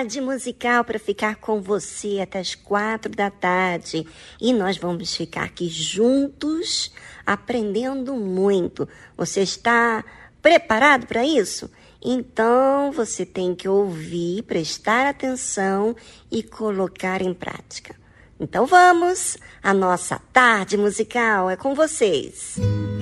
Tarde musical para ficar com você até as quatro da tarde e nós vamos ficar aqui juntos aprendendo muito. Você está preparado para isso? Então você tem que ouvir, prestar atenção e colocar em prática. Então vamos, a nossa tarde musical é com vocês. Música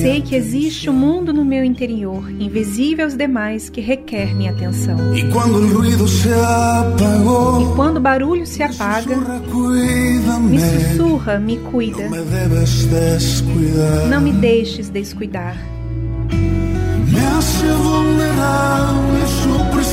Sei que existe um mundo no meu interior, invisível aos demais, que requer minha atenção. E quando o barulho se apaga, me sussurra, me cuida. Não me deixes descuidar.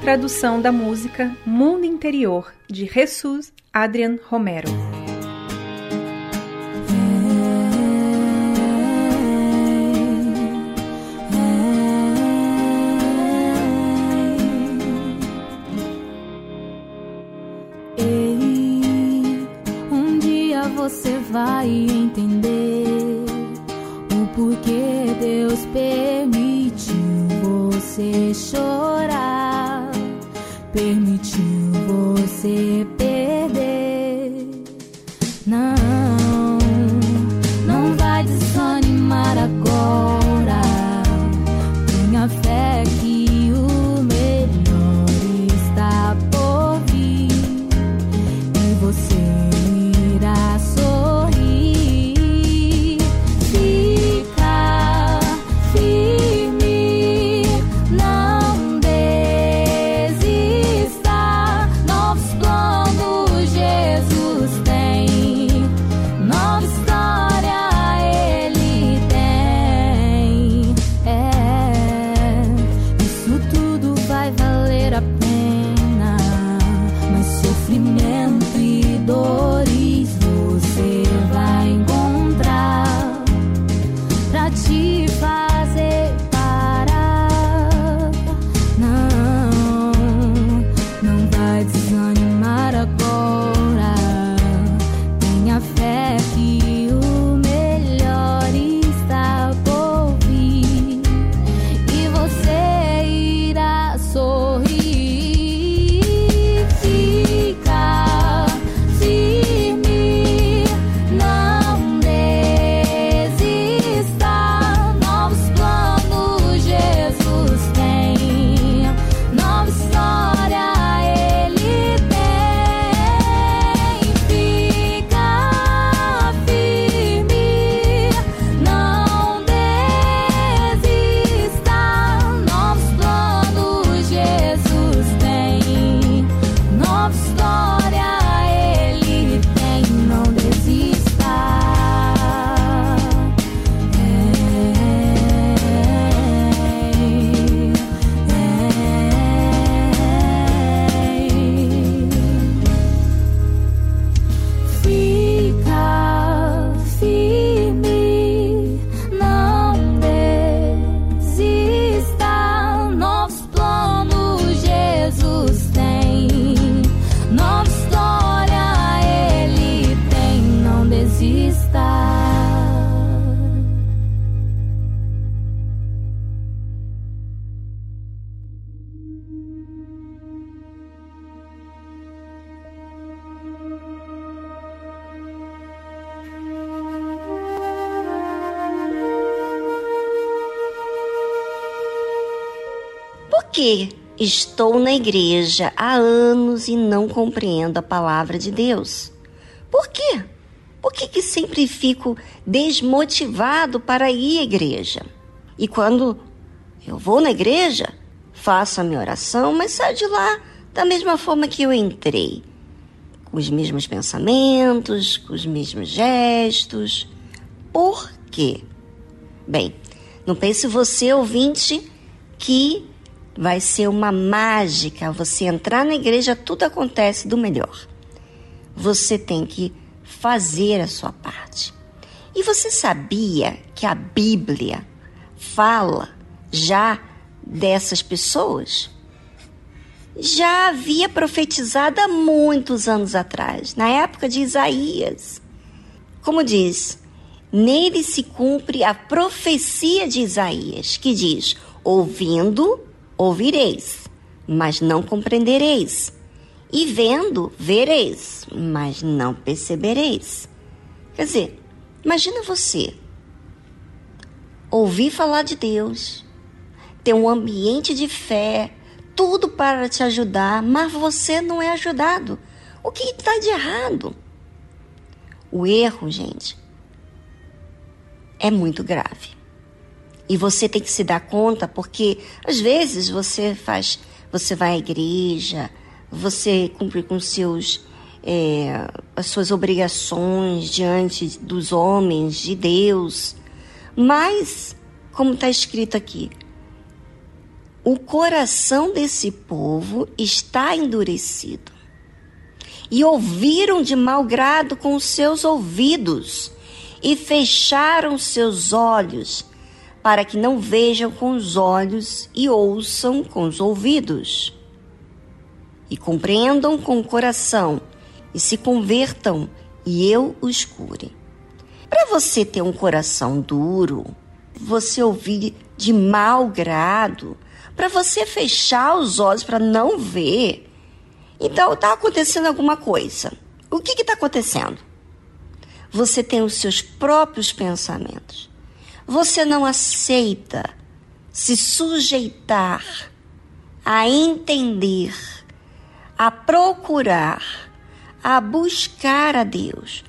Tradução da música Mundo Interior de Jesus Adrian Romero. você vai entender o porquê Deus permitiu você chorar, permitiu você perder. Estou na igreja há anos e não compreendo a palavra de Deus? Por quê? Por que, que sempre fico desmotivado para ir à igreja? E quando eu vou na igreja, faço a minha oração, mas saio de lá da mesma forma que eu entrei. Com os mesmos pensamentos, com os mesmos gestos. Por quê? Bem, não pense você, ouvinte, que vai ser uma mágica você entrar na igreja, tudo acontece do melhor. Você tem que fazer a sua parte. E você sabia que a Bíblia fala já dessas pessoas? Já havia profetizado há muitos anos atrás, na época de Isaías. Como diz, Nele se cumpre a profecia de Isaías, que diz: Ouvindo, ouvireis, mas não compreendereis. E vendo, vereis, mas não percebereis. Quer dizer, imagina você ouvir falar de Deus, ter um ambiente de fé, tudo para te ajudar, mas você não é ajudado. O que está de errado? O erro, gente, é muito grave. E você tem que se dar conta, porque às vezes você faz, você vai à igreja, você cumpre com seus é, as suas obrigações diante dos homens, de Deus, mas como está escrito aqui, o coração desse povo está endurecido. E ouviram de mau grado com seus ouvidos, e fecharam seus olhos, para que não vejam com os olhos e ouçam com os ouvidos, e compreendam com o coração, e se convertam, e eu os cure. Para você ter um coração duro, você ouvir de mau grado, para você fechar os olhos para não ver. Então está acontecendo alguma coisa. O que está acontecendo? Você tem os seus próprios pensamentos. Você não aceita se sujeitar a entender, a procurar, a buscar a Deus.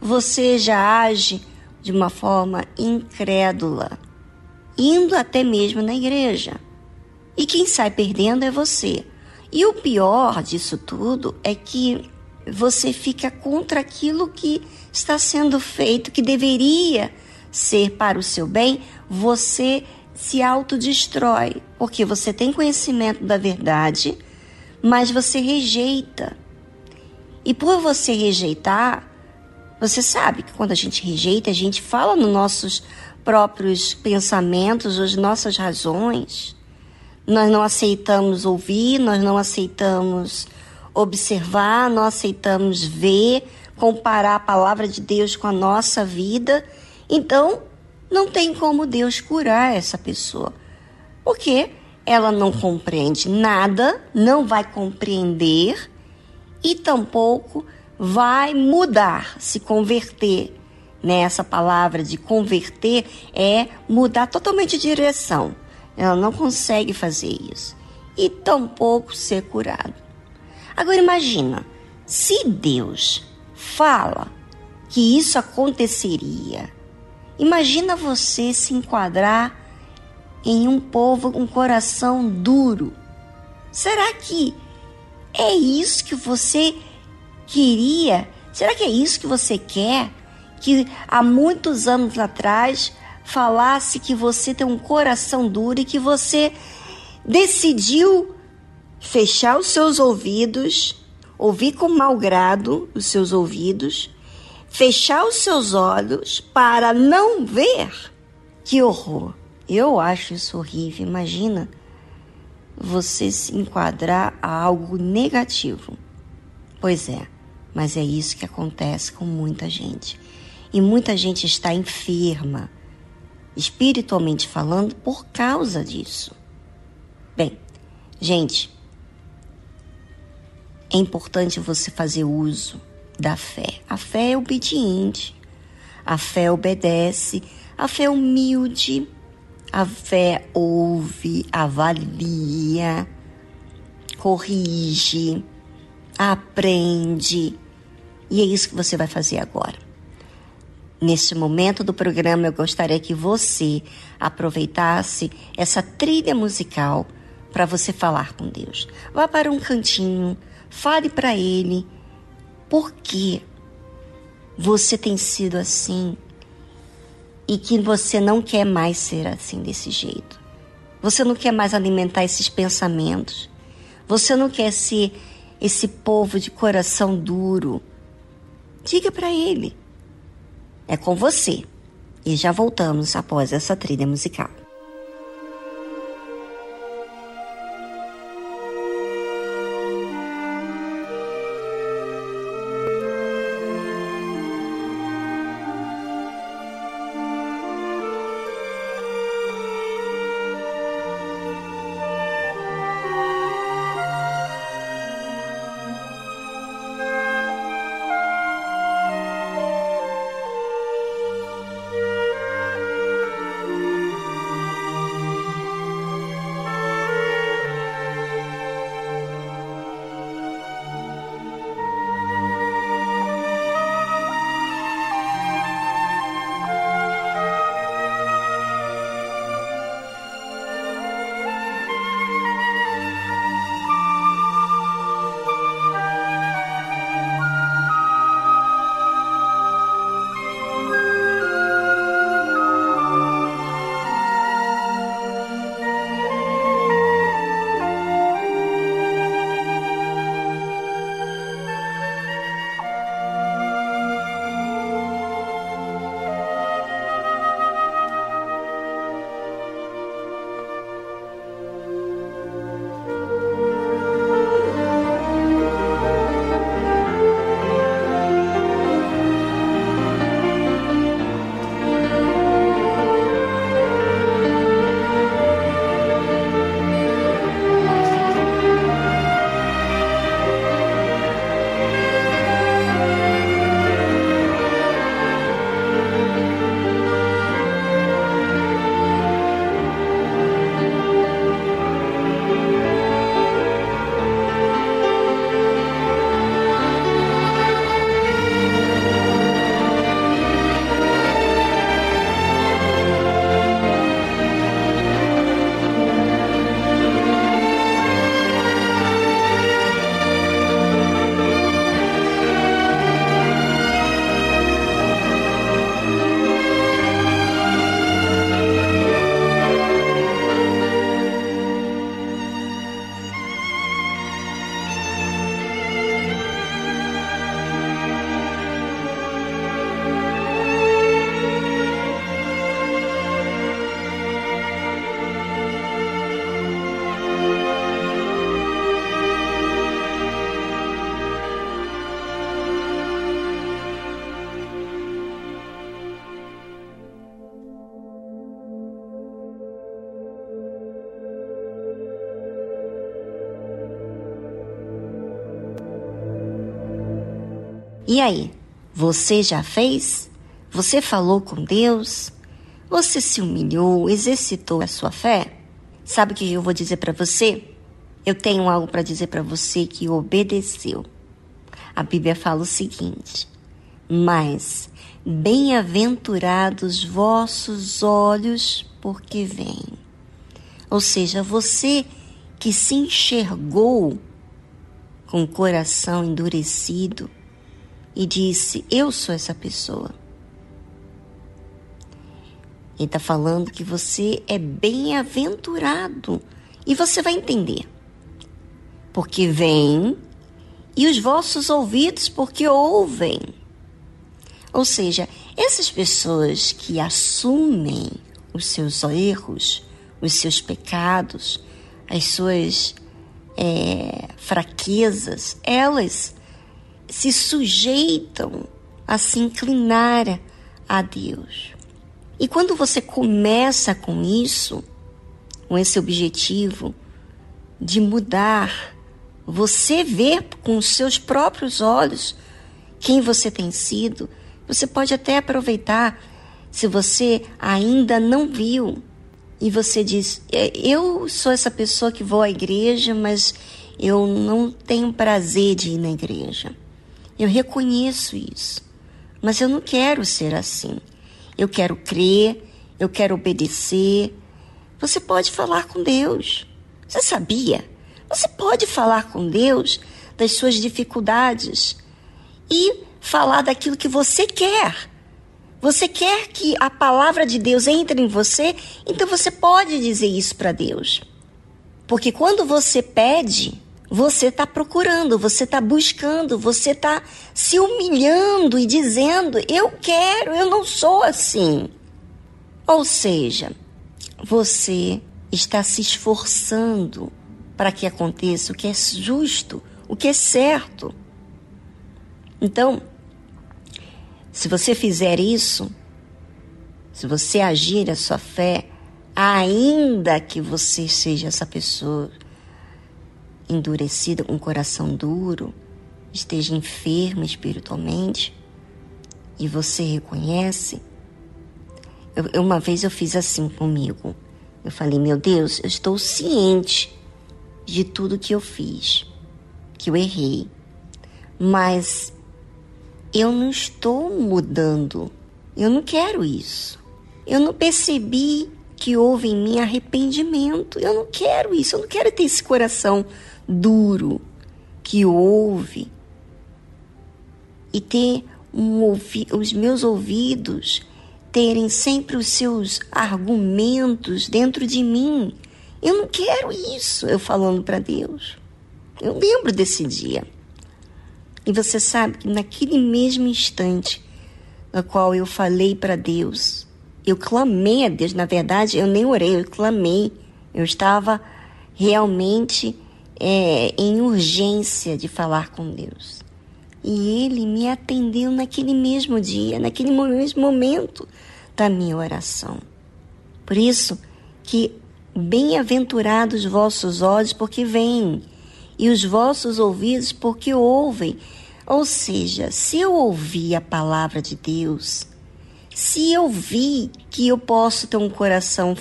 Você já age de uma forma incrédula, indo até mesmo na igreja. E quem sai perdendo é você. E o pior disso tudo é que você fica contra aquilo que está sendo feito, que deveria ser para o seu bem, você se autodestrói, porque você tem conhecimento da verdade, mas você rejeita. E por você rejeitar, você sabe que quando a gente rejeita, a gente fala nos nossos próprios pensamentos, as nossas razões. Nós não aceitamos ouvir, nós não aceitamos observar, não aceitamos ver, comparar a palavra de Deus com a nossa vida. Então, não tem como Deus curar essa pessoa. Porque ela não compreende nada, não vai compreender e tampouco vai mudar, se converter. Nessa palavra de converter é mudar totalmente de direção. Ela não consegue fazer isso. E tampouco ser curado. Agora imagina, se Deus fala que isso aconteceria, imagina você se enquadrar em um povo com um coração duro. Será que é isso que você queria? Será que é isso que você quer? Que há muitos anos atrás falasse que você tem um coração duro e que você decidiu fechar os seus ouvidos, ouvir com mau grado os seus ouvidos, fechar os seus olhos para não ver. Que horror! Eu acho isso horrível. Imagina você se enquadrar a algo negativo. Pois é, mas é isso que acontece com muita gente. E muita gente está enferma espiritualmente falando, por causa disso. Bem, gente, é importante você fazer uso da fé. A fé é obediente, a fé obedece, a fé é humilde, a fé ouve, avalia, corrige, aprende. E é isso que você vai fazer agora. Neste momento do programa, eu gostaria que você aproveitasse essa trilha musical para você falar com Deus. Vá para um cantinho, fale para Ele por que você tem sido assim e que você não quer mais ser assim desse jeito. Você não quer mais alimentar esses pensamentos. Você não quer ser esse povo de coração duro. Diga para Ele é com você. E já voltamos após essa trilha musical. Aí, você já fez? Você falou com Deus? Você se humilhou, exercitou a sua fé? Sabe o que eu vou dizer para você? Eu tenho algo para dizer para você que obedeceu. A Bíblia fala o seguinte: Mas bem-aventurados vossos olhos, porque vêm. Ou seja, você que se enxergou com o coração endurecido e disse: Eu sou essa pessoa. Ele está falando que você é bem-aventurado. E você vai entender. Porque vem, e os vossos ouvidos, porque ouvem. Ou seja, essas pessoas que assumem os seus erros, os seus pecados, as suas é, fraquezas, elas se sujeitam a se inclinar a Deus. E quando você começa com isso, com esse objetivo de mudar, você vê com os seus próprios olhos quem você tem sido, você pode até aproveitar se você ainda não viu e você diz: é, Eu sou essa pessoa que vou à igreja, mas eu não tenho prazer de ir na igreja. Eu reconheço isso, mas eu não quero ser assim. Eu quero crer, eu quero obedecer. Você pode falar com Deus. Você sabia? Você pode falar com Deus das suas dificuldades e falar daquilo que você quer. Você quer que a palavra de Deus entre em você, então você pode dizer isso para Deus. Porque quando você pede, você está procurando, você está buscando, você está se humilhando e dizendo: Eu quero, eu não sou assim. Ou seja, você está se esforçando para que aconteça o que é justo, o que é certo. Então, se você fizer isso, se você agir a sua fé, ainda que você seja essa pessoa endurecida, com um coração duro, esteja enferma espiritualmente, e você reconhece, eu, uma vez eu fiz assim comigo. Eu falei, meu Deus, eu estou ciente de tudo que eu fiz, que eu errei, mas eu não estou mudando. Eu não quero isso. Eu não percebi que houve em mim arrependimento. Eu não quero isso. Eu não quero ter esse coração duro que ouve e ter um os meus ouvidos terem sempre os seus argumentos dentro de mim. Eu não quero isso, eu falando para Deus. Eu lembro desse dia. E você sabe que naquele mesmo instante no qual eu falei para Deus, eu clamei a Deus, na verdade eu nem orei, eu clamei. Eu estava realmente é, em urgência de falar com Deus. E Ele me atendeu naquele mesmo dia, naquele mesmo momento da minha oração. Por isso que bem-aventurados vossos olhos, porque veem e os vossos ouvidos porque ouvem. Ou seja, se eu ouvir a palavra de Deus, se eu vi que eu posso ter um coração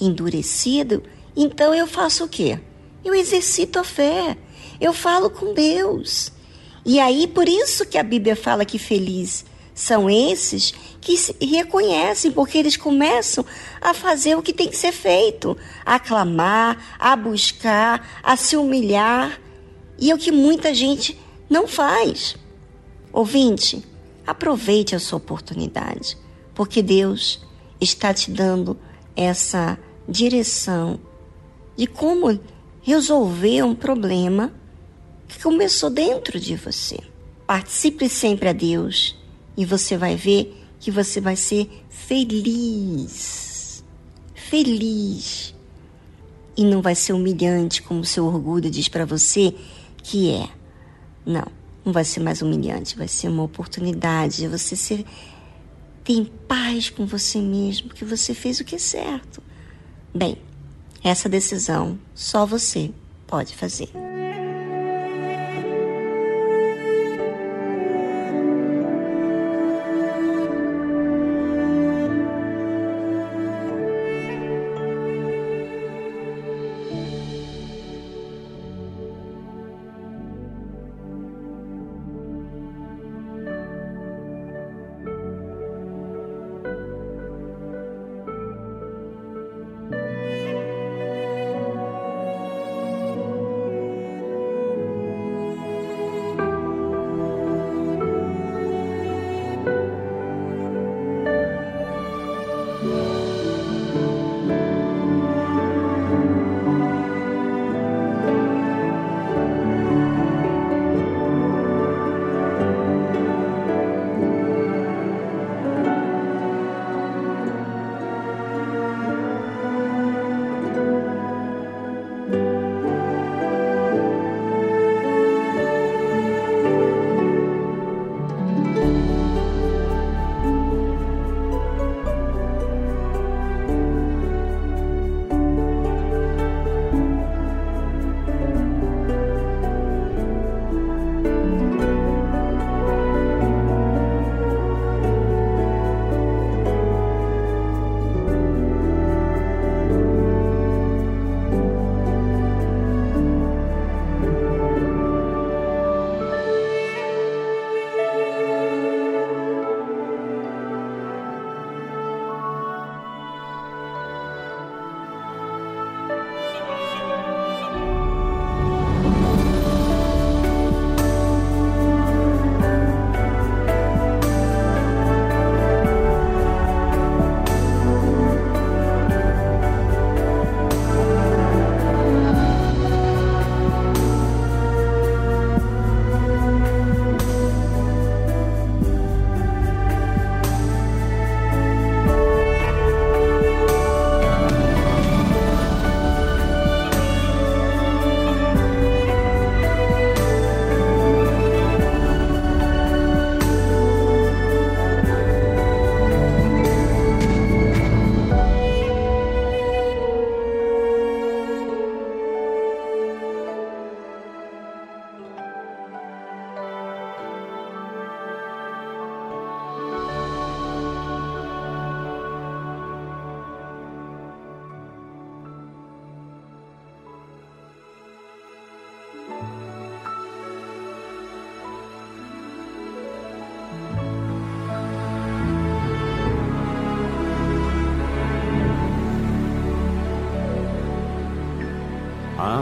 endurecido, então eu faço o quê? Eu exercito a fé. Eu falo com Deus. E aí, por isso que a Bíblia fala que feliz são esses que se reconhecem, porque eles começam a fazer o que tem que ser feito, a clamar, a buscar, a se humilhar, e é o que muita gente não faz. Ouvinte, aproveite a sua oportunidade, porque Deus está te dando essa direção de como resolver um problema que começou dentro de você. Participe sempre a Deus e você vai ver que você vai ser feliz. Feliz. E não vai ser humilhante como seu orgulho diz para você que é. Não, não vai ser mais humilhante, vai ser uma oportunidade de você ser ter paz com você mesmo, porque você fez o que é certo. Bem, essa decisão só você pode fazer.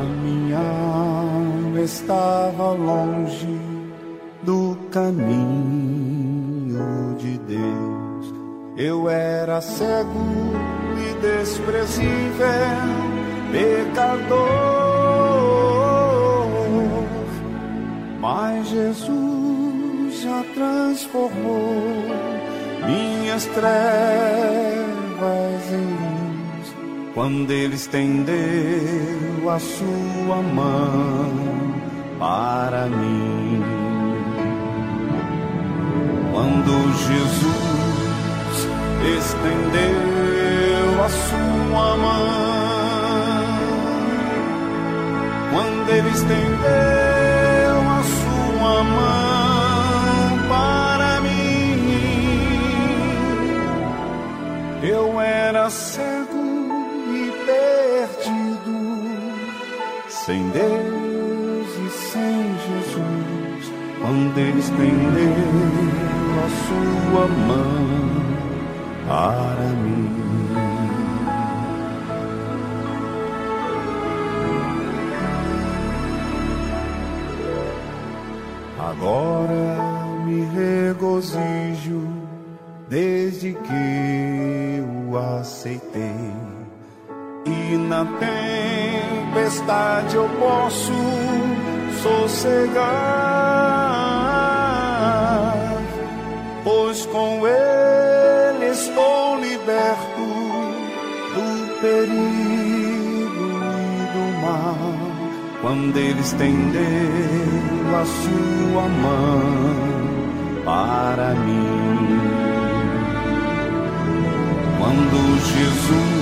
Minha alma estava longe do caminho de Deus. Eu era cego e desprezível, pecador. Mas Jesus já transformou minhas trevas em luz quando Ele estendeu a sua mão para mim. Quando Jesus estendeu a sua mão, quando Ele estendeu a sua mão para mim, eu era cego sem Deus e sem Jesus, Ele estendeu a sua mão para mim. Agora me regozijo desde que o aceitei. E na tempestade eu posso sossegar pois com ele estou liberto do perigo e do mal. Quando ele estendeu a sua mão para mim. Quando Jesus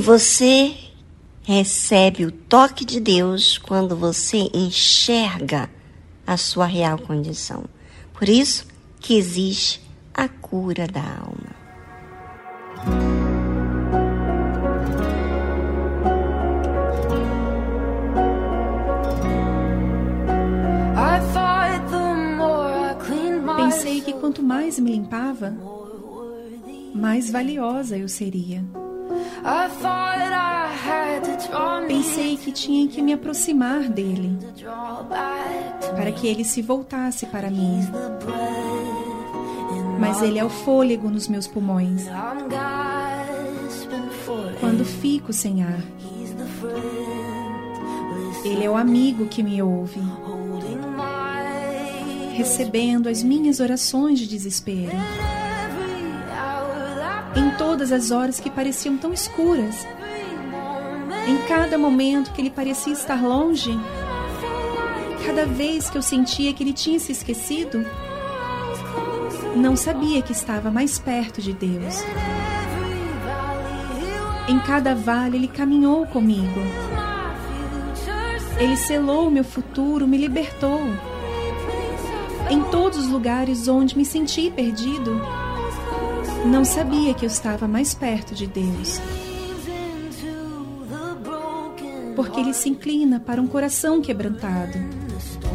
Você recebe o toque de Deus quando você enxerga a sua real condição. Por isso que existe a cura da alma. Pensei que quanto mais me limpava, mais valiosa eu seria. Pensei que tinha que me aproximar dele, para que ele se voltasse para mim. Mas ele é o fôlego nos meus pulmões. Quando fico sem ar, ele é o amigo que me ouve, recebendo as minhas orações de desespero. Em todas as horas que pareciam tão escuras, em cada momento que ele parecia estar longe, cada vez que eu sentia que ele tinha se esquecido, não sabia que estava mais perto de Deus. Em cada vale ele caminhou comigo. Ele selou meu futuro, me libertou. Em todos os lugares onde me senti perdido, não sabia que eu estava mais perto de Deus, porque ele se inclina para um coração quebrantado,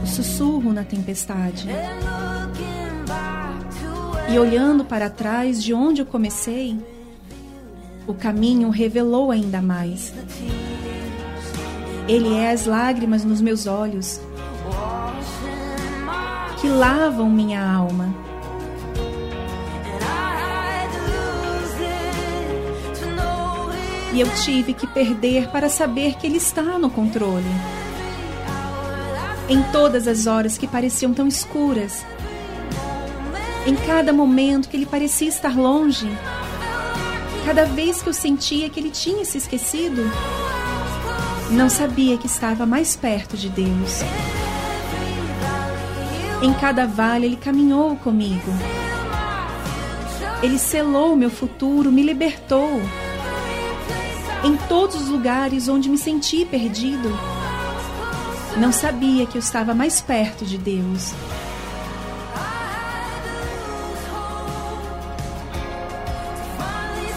sussurro na tempestade. E olhando para trás de onde eu comecei, o caminho revelou ainda mais. Ele é as lágrimas nos meus olhos que lavam minha alma. E eu tive que perder para saber que Ele está no controle. Em todas as horas que pareciam tão escuras, em cada momento que Ele parecia estar longe, cada vez que eu sentia que Ele tinha se esquecido, não sabia que estava mais perto de Deus. Em cada vale Ele caminhou comigo. Ele selou meu futuro, me libertou. Em todos os lugares onde me senti perdido, não sabia que eu estava mais perto de Deus.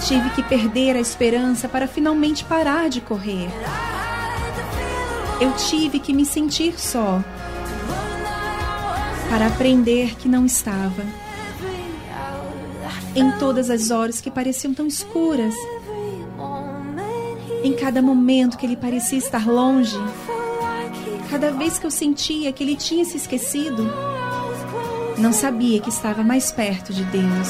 Tive que perder a esperança para finalmente parar de correr. Eu tive que me sentir só para aprender que não estava. Em todas as horas que pareciam tão escuras, em cada momento que ele parecia estar longe, cada vez que eu sentia que ele tinha se esquecido, não sabia que estava mais perto de Deus.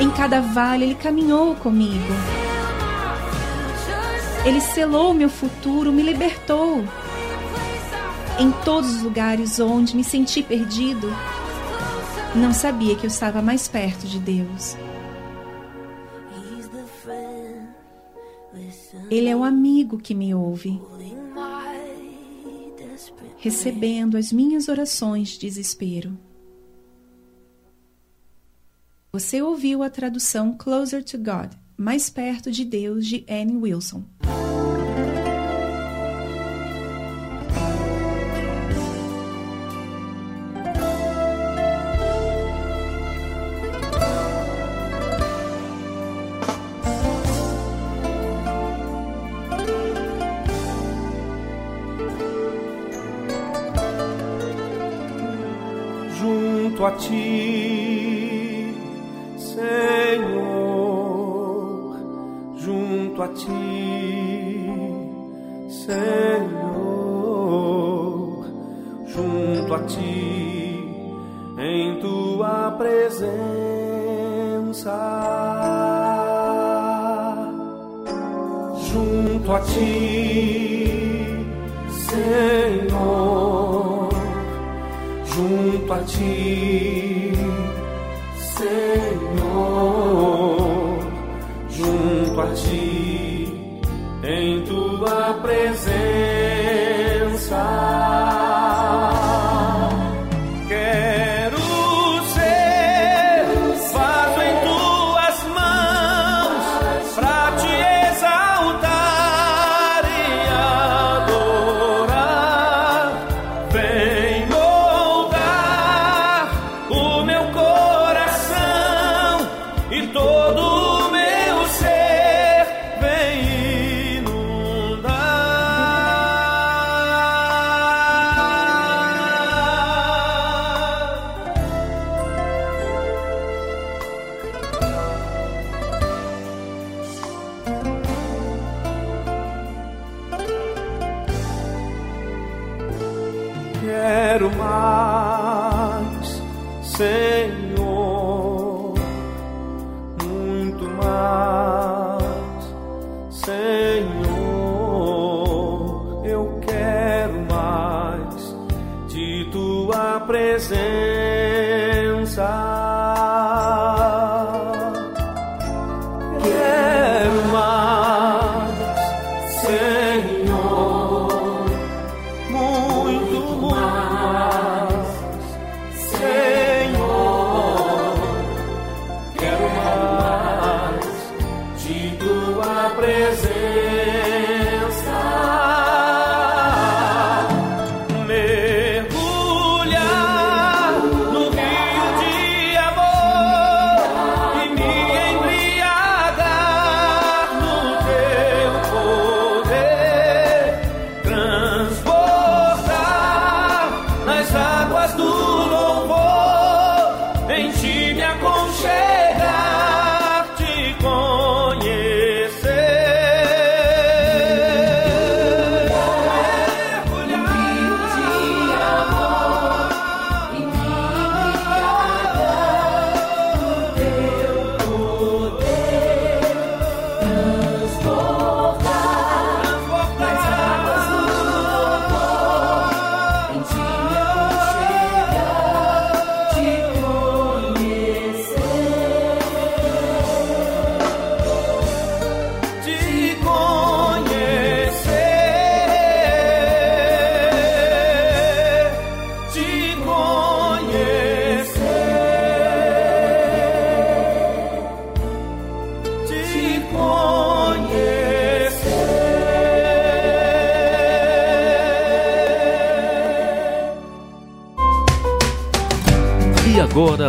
Em cada vale ele caminhou comigo. Ele selou meu futuro, me libertou. Em todos os lugares onde me senti perdido, não sabia que eu estava mais perto de Deus. Ele é o amigo que me ouve, recebendo as minhas orações de desespero. Você ouviu a tradução Closer to God, Mais Perto de Deus, de Anne Wilson. Ti,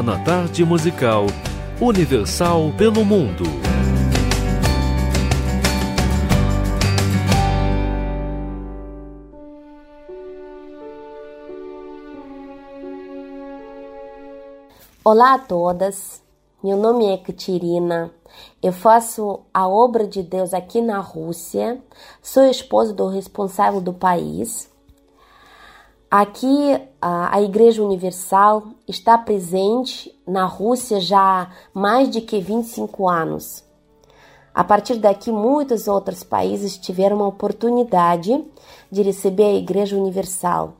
na tarde musical Universal pelo Mundo. Olá a todas, meu nome é Katerina, eu faço a obra de Deus aqui na Rússia, sou esposa do responsável do país. Aqui a Igreja Universal está presente na Rússia já há mais de que 25 anos. A partir daqui, muitos outros países tiveram a oportunidade de receber a Igreja Universal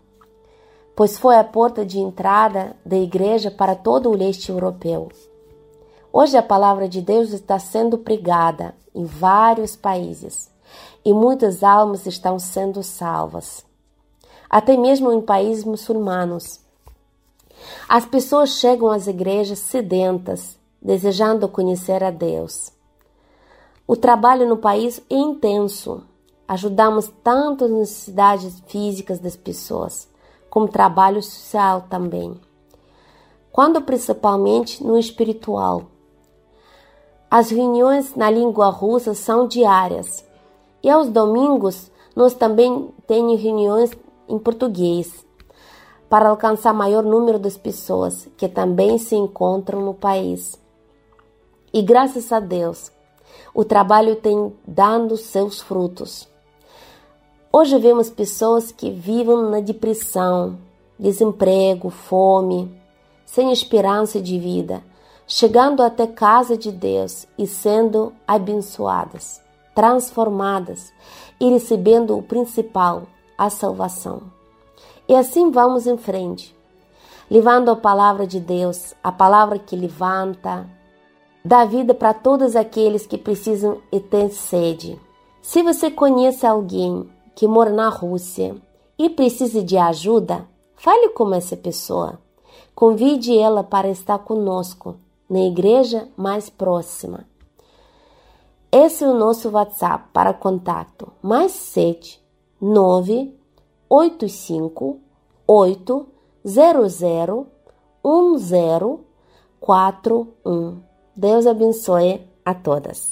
pois foi a porta de entrada da igreja para todo o leste europeu. Hoje a palavra de Deus está sendo pregada em vários países e muitas almas estão sendo salvas, até mesmo em países muçulmanos. As pessoas chegam às igrejas sedentas, desejando conhecer a Deus. O trabalho no país é intenso. Ajudamos tanto as necessidades físicas das pessoas como trabalho social também. Quando principalmente no espiritual. As reuniões na língua russa são diárias e aos domingos nós também temos reuniões em português para alcançar maior número de pessoas que também se encontram no país. E graças a Deus, o trabalho tem dado seus frutos. Hoje vemos pessoas que vivem na depressão, desemprego, fome, sem esperança de vida, chegando até casa de Deus e sendo abençoadas, transformadas e recebendo o principal, a salvação. E assim vamos em frente, levando a palavra de Deus, a palavra que levanta, dá vida para todos aqueles que precisam e têm sede. Se você conhece alguém que mora na Rússia e precisa de ajuda, fale com essa pessoa. Convide ela para estar conosco na igreja mais próxima. Esse é o nosso WhatsApp para contato: mais 7 9 85 8 00 1041. Deus abençoe a todas.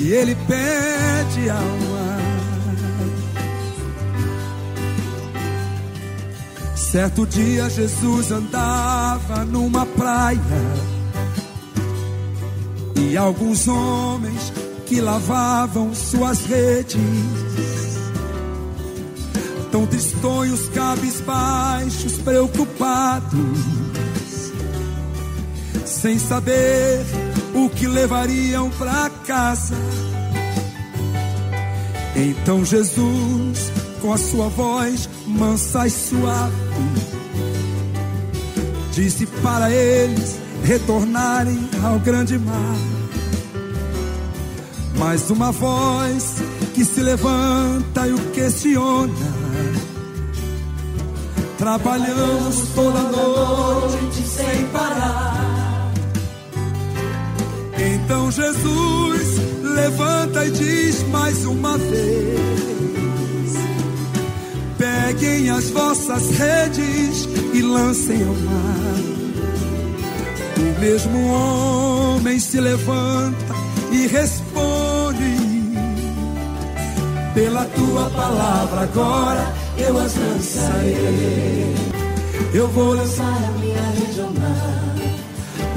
e ele pede alma. Certo dia Jesus andava numa praia. E alguns homens que lavavam suas redes, tão tristonhos, cabisbaixos, preocupados, sem saber o que levariam para casa. Então Jesus, com a sua voz mansa e suave, disse para eles retornarem ao grande mar. Mais uma voz que se levanta e o questiona. Trabalhamos toda noite sem parar então Jesus levanta e diz mais uma vez: Peguem as vossas redes e lancem ao mar. O mesmo homem se levanta e responde: Pela tua palavra agora eu as lançarei. Eu vou lançar a minha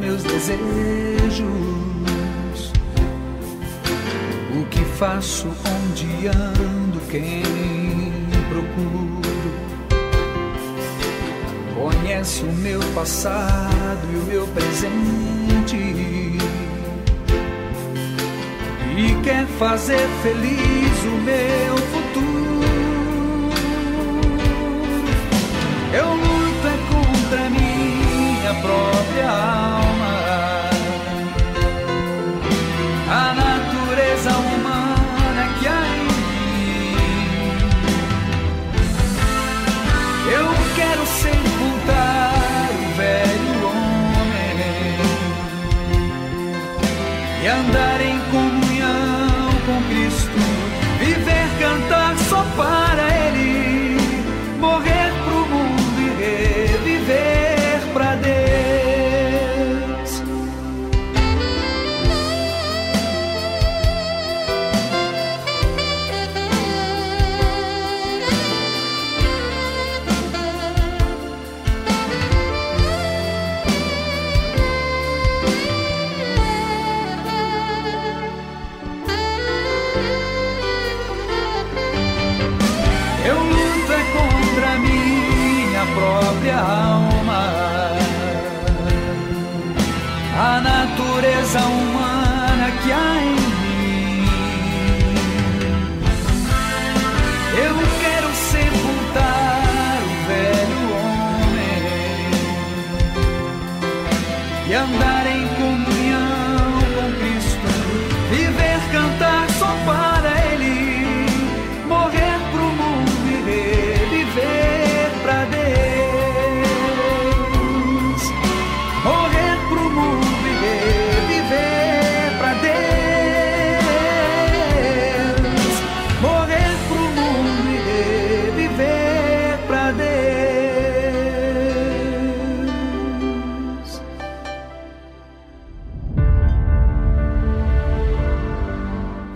meus desejos que faço, onde ando, quem procuro. Conhece o meu passado e o meu presente. E quer fazer feliz o meu futuro.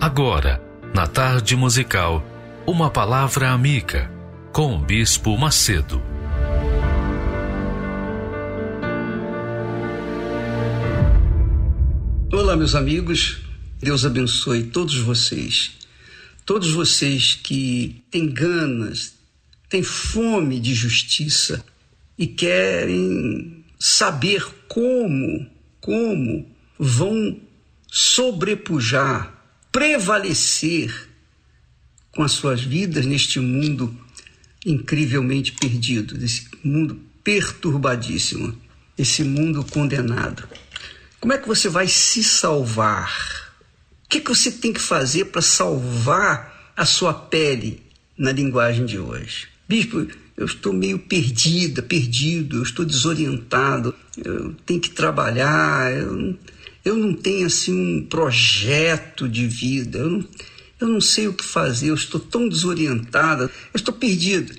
Agora, na tarde musical, uma palavra amiga com o Bispo Macedo. Olá, meus amigos. Deus abençoe todos vocês. Todos vocês que têm ganas, têm fome de justiça e querem saber como, como vão sobrepujar, prevalecer com as suas vidas neste mundo incrivelmente perdido, desse mundo perturbadíssimo, esse mundo condenado. Como é que você vai se salvar? O que, que você tem que fazer para salvar a sua pele na linguagem de hoje? Bispo, eu estou meio perdida, perdido, eu estou desorientado, eu tenho que trabalhar, eu eu não tenho assim um projeto de vida, eu não, eu não sei o que fazer, eu estou tão desorientada, eu estou perdida.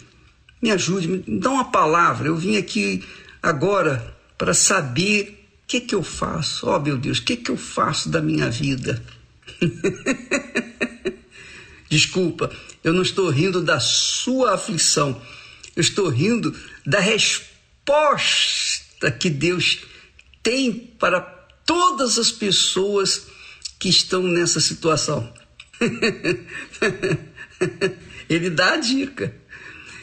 Me ajude, me dá uma palavra. Eu vim aqui agora para saber o que, que eu faço. Oh, meu Deus, o que, que eu faço da minha vida? Desculpa, eu não estou rindo da sua aflição. Eu estou rindo da resposta que Deus tem para todas as pessoas que estão nessa situação. Ele dá a dica.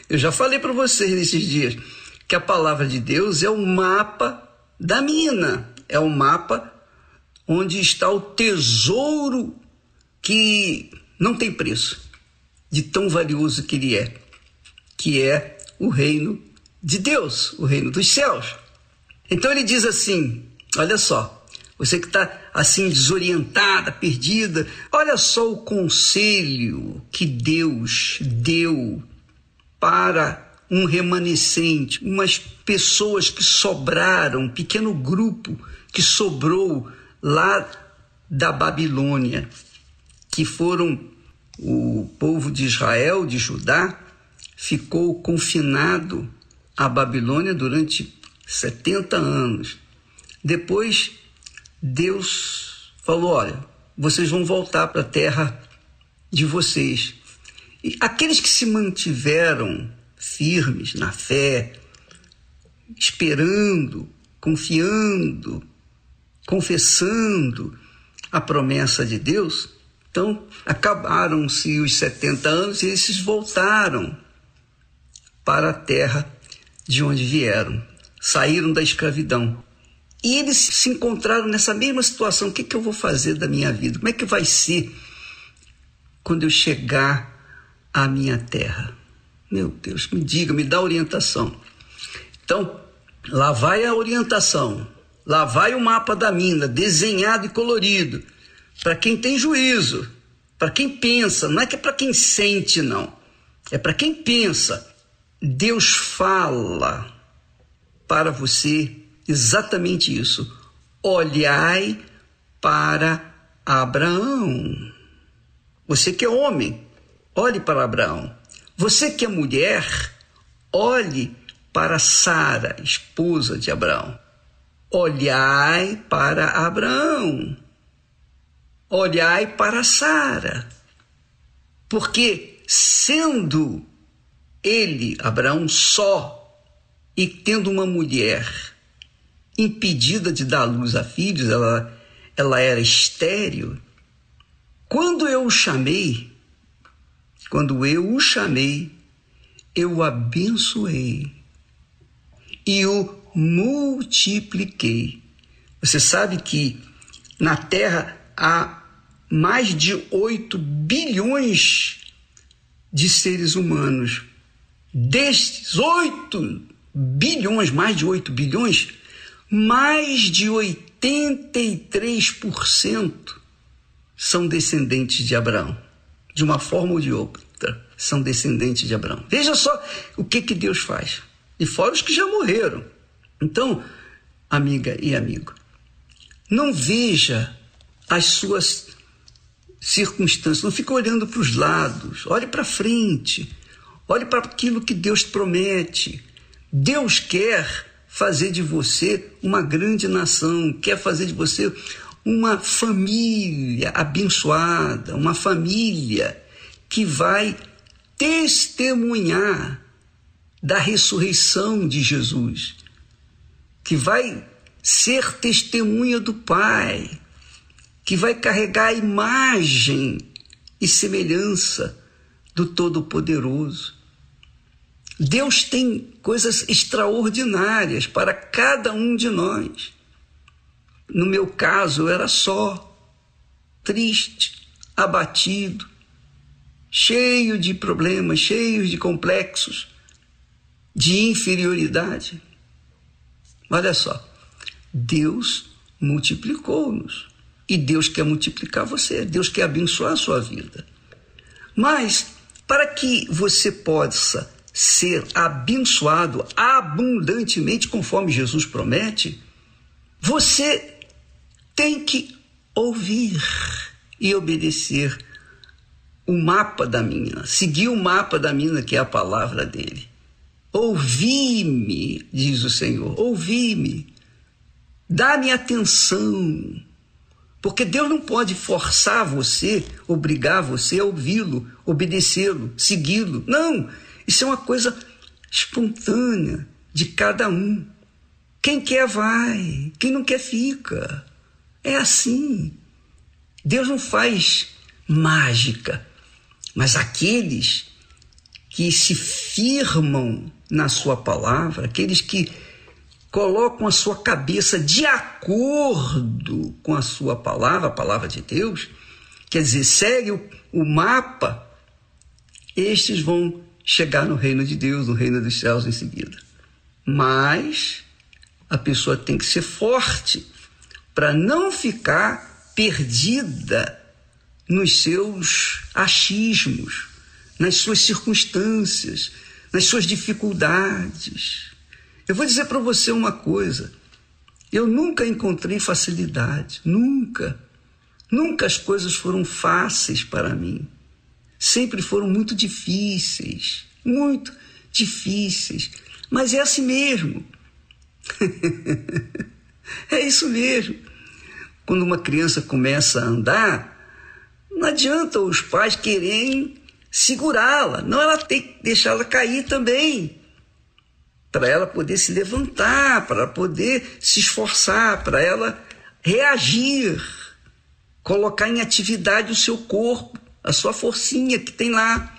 Eu já falei para vocês nesses dias que a palavra de Deus é o mapa da mina, é o mapa onde está o tesouro que não tem preço, de tão valioso que ele é, que é o reino de Deus, o reino dos céus. Então ele diz assim: olha só, você que está assim desorientada, perdida, olha só o conselho que Deus deu para um remanescente, umas pessoas que sobraram, um pequeno grupo que sobrou lá da Babilônia, que foram o povo de Israel, de Judá, ficou confinado à Babilônia durante 70 anos. Depois, Deus falou: olha, vocês vão voltar para a terra de vocês. E aqueles que se mantiveram firmes na fé, esperando, confiando, confessando a promessa de Deus, então acabaram-se os 70 anos e eles voltaram para a terra de onde vieram, saíram da escravidão. E eles se encontraram nessa mesma situação: o que, que eu vou fazer da minha vida? Como é que vai ser quando eu chegar à minha terra? Meu Deus, me diga, me dá orientação. Então, lá vai a orientação, lá vai o mapa da mina, desenhado e colorido, para quem tem juízo, para quem pensa, não é que é para quem sente, não, é para quem pensa. Deus fala para você exatamente isso. Olhai para Abraão. Você que é homem, olhe para Abraão. Você que é mulher, olhe para Sara, esposa de Abraão. Olhai para Abraão. Olhai para Sara. Porque sendo ele, Abraão, só e tendo uma mulher impedida de dar luz a filhos, ela, ela era estéril. Quando eu o chamei, quando eu o chamei, eu o abençoei e o multipliquei. Você sabe que na Terra há mais de 8 bilhões de seres humanos. Destes 8 bilhões, mais de 8 bilhões, mais de 83% são descendentes de Abraão, de uma forma ou de outra, são descendentes de Abraão. Veja só o que, que Deus faz. E fora os que já morreram. Então, amiga e amigo, não veja as suas circunstâncias, não fique olhando para os lados, olhe para frente, olhe para aquilo que Deus promete. Deus quer fazer de você uma grande nação, quer fazer de você uma família abençoada, uma família que vai testemunhar da ressurreição de Jesus, que vai ser testemunha do Pai, que vai carregar a imagem e semelhança do Todo-Poderoso. Deus tem coisas extraordinárias para cada um de nós. No meu caso, era só, triste, abatido, cheio de problemas, cheio de complexos, de inferioridade. Olha só, Deus multiplicou-nos. E Deus quer multiplicar você, Deus quer abençoar a sua vida. Mas, para que você possa ser abençoado abundantemente, conforme Jesus promete, você tem que ouvir e obedecer o mapa da mina, seguir o mapa da mina, que é a palavra dele. Ouvi-me, diz o Senhor, ouvi-me, dá-me atenção porque Deus não pode forçar você, obrigar você a ouvi-lo, obedecê-lo, segui-lo. Não! Isso é uma coisa espontânea de cada um. Quem quer vai, quem não quer fica. É assim. Deus não faz mágica, mas aqueles que se firmam na sua palavra, aqueles que colocam a sua cabeça de acordo com a sua palavra, a palavra de Deus, quer dizer, segue o, o mapa, estes vão chegar no reino de Deus, no reino dos céus em seguida. Mas a pessoa tem que ser forte para não ficar perdida nos seus achismos, nas suas circunstâncias, nas suas dificuldades. Eu vou dizer para você uma coisa. Eu nunca encontrei facilidade, nunca. Nunca as coisas foram fáceis para mim. Sempre foram muito difíceis, muito difíceis. Mas é assim mesmo. é isso mesmo. Quando uma criança começa a andar, não adianta os pais querem segurá-la, não ela tem que deixá-la cair também para ela poder se levantar, para poder se esforçar, para ela reagir, colocar em atividade o seu corpo, a sua forcinha que tem lá.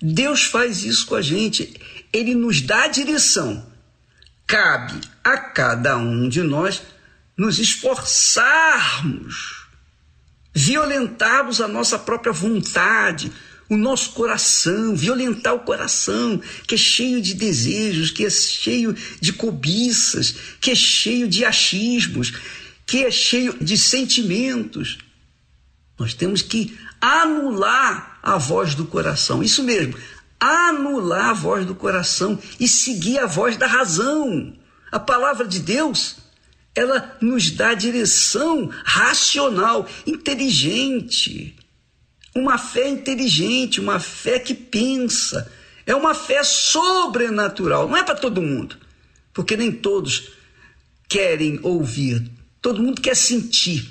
Deus faz isso com a gente, ele nos dá a direção. Cabe a cada um de nós nos esforçarmos, violentarmos a nossa própria vontade, o nosso coração, violentar o coração, que é cheio de desejos, que é cheio de cobiças, que é cheio de achismos, que é cheio de sentimentos. Nós temos que anular a voz do coração, isso mesmo, anular a voz do coração e seguir a voz da razão. A palavra de Deus, ela nos dá direção racional, inteligente uma fé inteligente, uma fé que pensa. É uma fé sobrenatural. Não é para todo mundo, porque nem todos querem ouvir. Todo mundo quer sentir,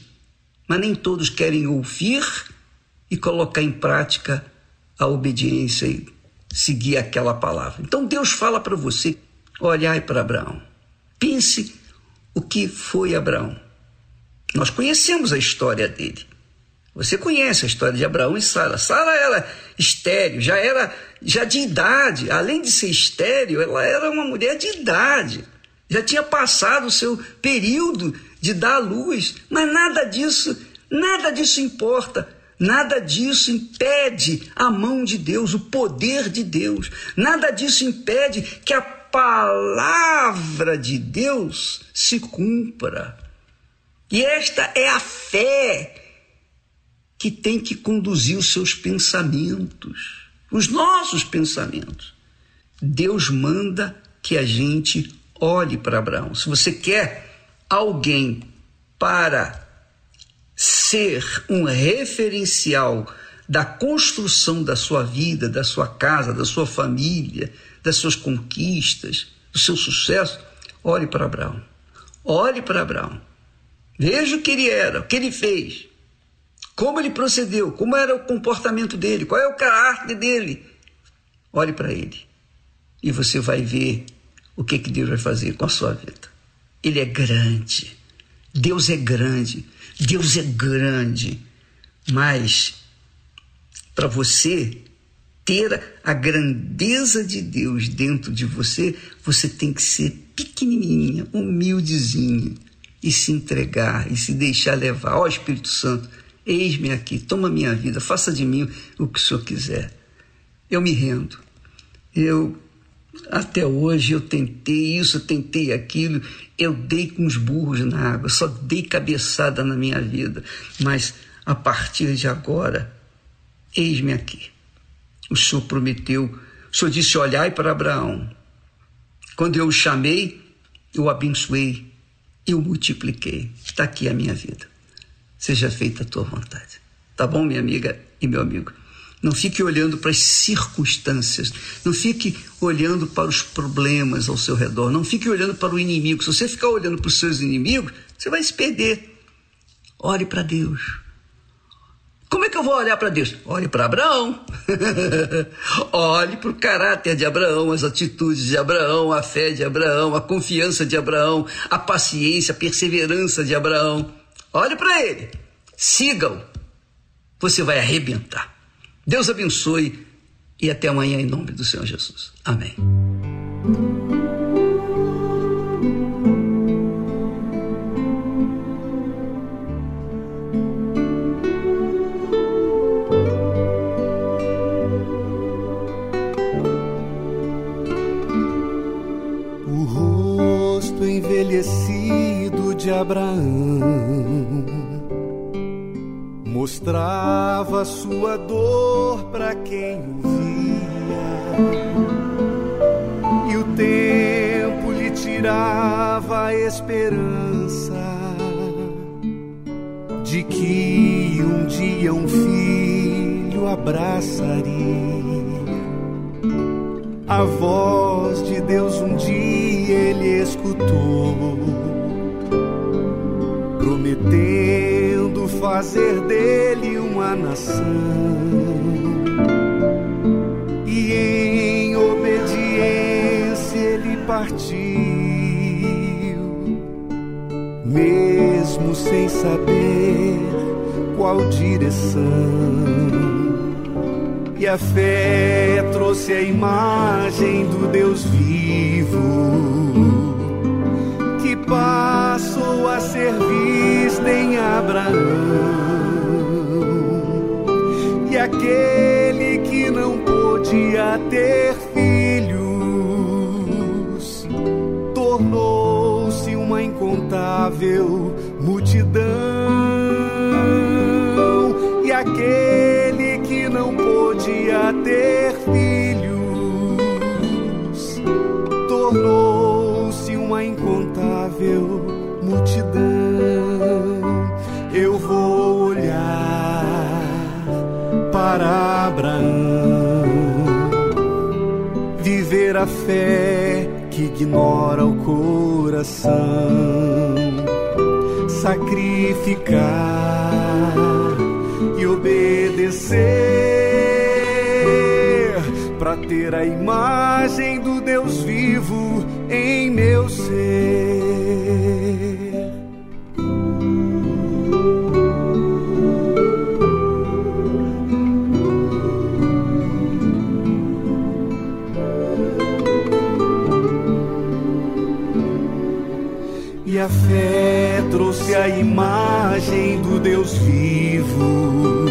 mas nem todos querem ouvir e colocar em prática a obediência e seguir aquela palavra. Então Deus fala para você: olhai para Abraão. Pense o que foi Abraão. Nós conhecemos a história dele. Você conhece a história de Abraão e Sara. Sara era estéreo, já era já de idade. Além de ser estéreo, ela era uma mulher de idade. Já tinha passado o seu período de dar à luz. Mas nada disso, nada disso importa. Nada disso impede a mão de Deus, o poder de Deus. Nada disso impede que a palavra de Deus se cumpra. E esta é a fé que tem que conduzir os seus pensamentos, os nossos pensamentos. Deus manda que a gente olhe para Abraão. Se você quer alguém para ser um referencial da construção da sua vida, da sua casa, da sua família, das suas conquistas, do seu sucesso, olhe para Abraão. Olhe para Abraão. Veja o que ele era, o que ele fez, como ele procedeu, como era o comportamento dele, qual é o caráter dele. Olhe para ele e você vai ver o que, que Deus vai fazer com a sua vida. Ele é grande. Deus é grande. Deus é grande. Mas para você ter a grandeza de Deus dentro de você, você tem que ser pequenininha, humildezinha e se entregar e se deixar levar. Ó oh, Espírito Santo, eis-me aqui, toma minha vida, faça de mim o que o Senhor quiser. Eu me rendo. Eu até hoje eu tentei isso, tentei aquilo, eu dei com os burros na água, só dei cabeçada na minha vida. Mas a partir de agora, eis-me aqui. O Senhor prometeu, o Senhor disse: Olhai para Abraão. Quando eu o chamei, eu o abençoei, eu multipliquei. Está aqui a minha vida. Seja feita a tua vontade. Tá bom, minha amiga e meu amigo? Não fique olhando para as circunstâncias. Não fique olhando para os problemas ao seu redor. Não fique olhando para o inimigo. Se você ficar olhando para os seus inimigos, você vai se perder. Ore para Deus. Como é que eu vou olhar para Deus? Olhe para Abraão. Olhe para o caráter de Abraão, as atitudes de Abraão, a fé de Abraão, a confiança de Abraão, a paciência, a perseverança de Abraão. Olhe para ele. Siga-o. Você vai arrebentar. Deus abençoe e até amanhã em nome do Senhor Jesus. Amém. O rosto envelhecido de Abraão mostrava sua dor para quem o via, e o tempo lhe tirava a esperança de que um dia um filho abraçaria. A voz de Deus um dia ele escutou, fazer dele uma nação. E em obediência ele partiu, mesmo sem saber qual direção. E a fé trouxe a imagem do Deus vivo Abraão. E aquele que não podia ter filhos tornou-se uma incontável multidão. E aquele que não podia ter a fé que ignora o coração, sacrificar e obedecer para ter a imagem do Deus vivo em meu ser. Trouxe a imagem do Deus vivo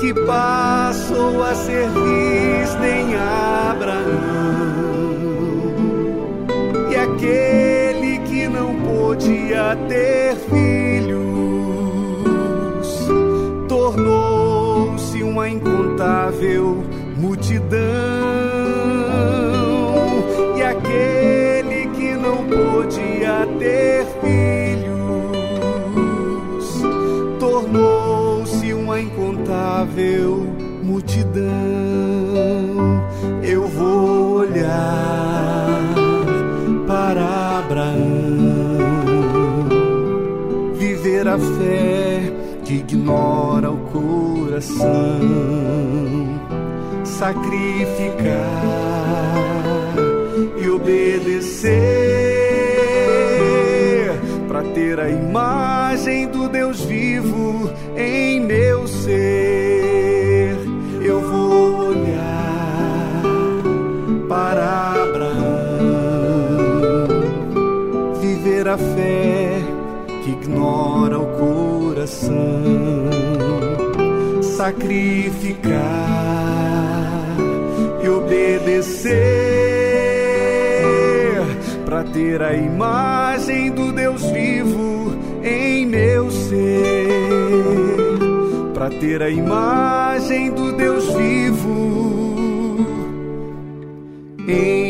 que passou a ser vista em Abraão. podia ter filhos, tornou-se uma incontável multidão. Multidão. Eu vou olhar para Abraão, viver a fé que ignora o coração, sacrificar e obedecer para ter a imagem do Deus vivo a fé que ignora o coração, sacrificar e obedecer para ter a imagem do Deus vivo em meu ser, para ter a imagem do Deus vivo em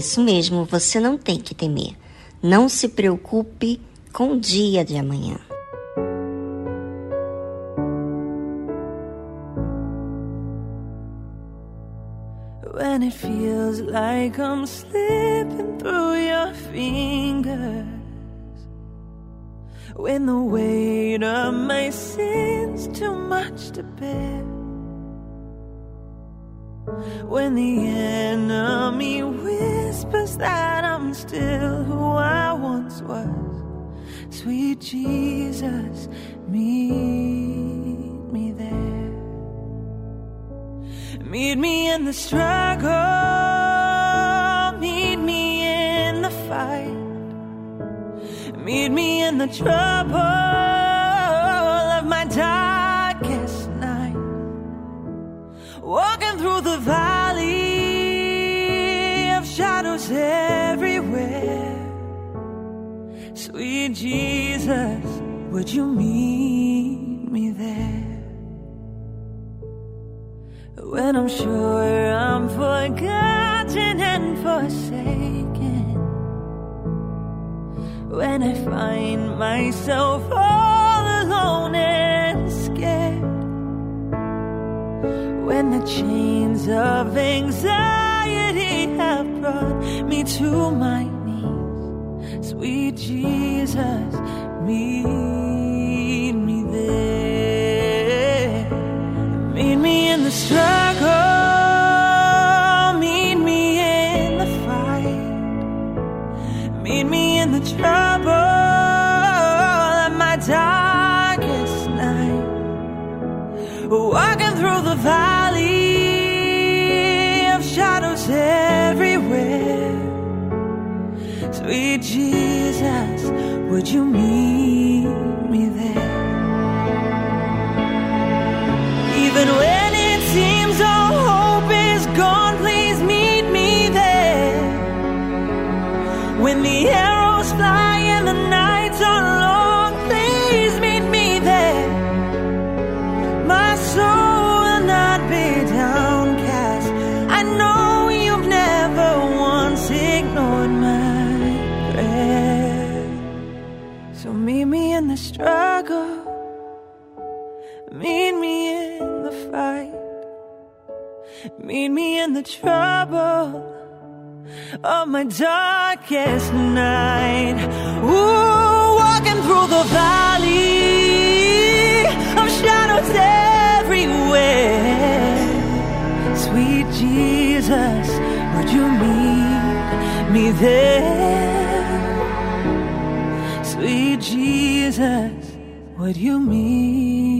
isso mesmo, você não tem que temer. Não se preocupe com o dia de amanhã. trust. Would you meet me there? The trouble of my darkest night. Ooh, walking through the valley of shadows everywhere. Sweet Jesus, would you meet me there? Sweet Jesus, would you meet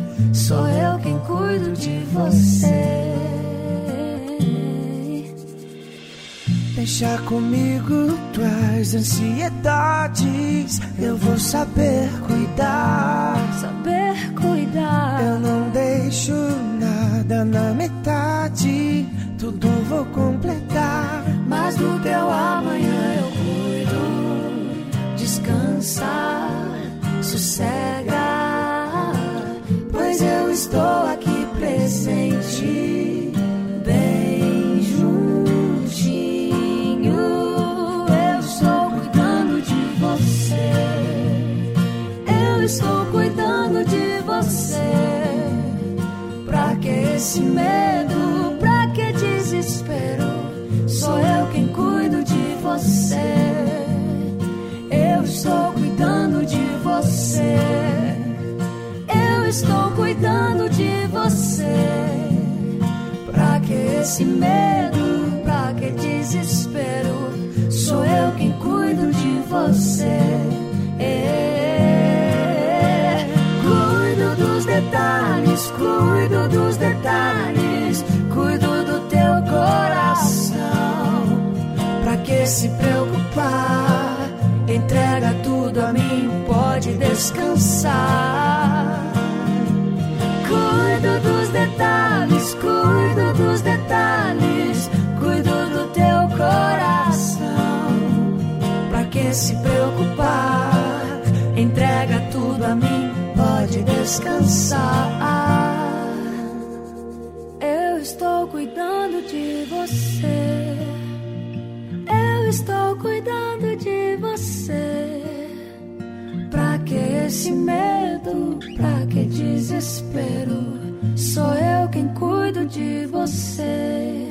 Sou eu quem cuido de você. Deixa comigo tuas ansiedades. Eu vou saber cuidar. Saber cuidar. Eu não deixo nada na metade. Tudo vou completar. Mas do teu amanhã eu cuido. Descansa, sossega, pois eu estou aqui presente, medo? Pra que desespero? Sou eu quem cuido de você. É. Cuido dos detalhes, cuido dos detalhes, cuido do teu coração. Pra que se preocupar? Entrega tudo a mim, pode descansar. Se preocupar? Entrega tudo a mim, pode descansar. Eu estou cuidando de você. Eu estou cuidando de você. Pra que esse medo? Pra que desespero? Sou eu quem cuido de você.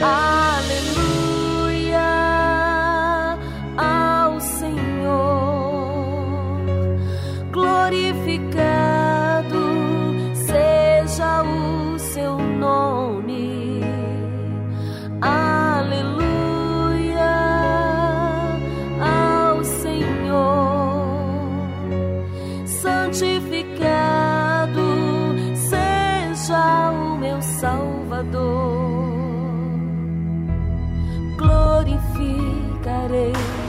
Aleluia ao Senhor, glorificado seja o seu nome. Aleluia ao Senhor, santificado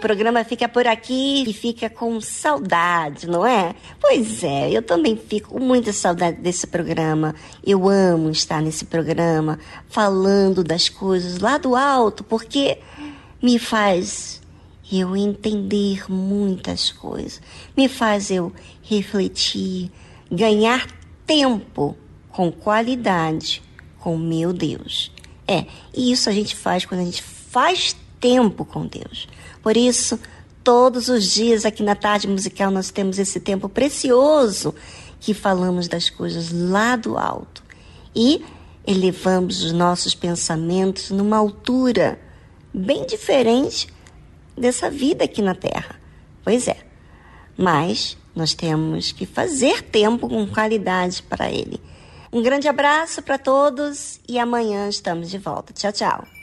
Programa fica por aqui e fica com saudade, não é? Pois é, eu também fico com muita saudade desse programa. Eu amo estar nesse programa falando das coisas lá do alto, porque me faz eu entender muitas coisas, me faz eu refletir, ganhar tempo com qualidade com meu Deus. É, e isso a gente faz quando a gente faz tempo com Deus. Por isso, todos os dias aqui na tarde musical nós temos esse tempo precioso que falamos das coisas lá do alto e elevamos os nossos pensamentos numa altura bem diferente dessa vida aqui na Terra. Pois é, mas nós temos que fazer tempo com qualidade para Ele. Um grande abraço para todos e amanhã estamos de volta. Tchau, tchau.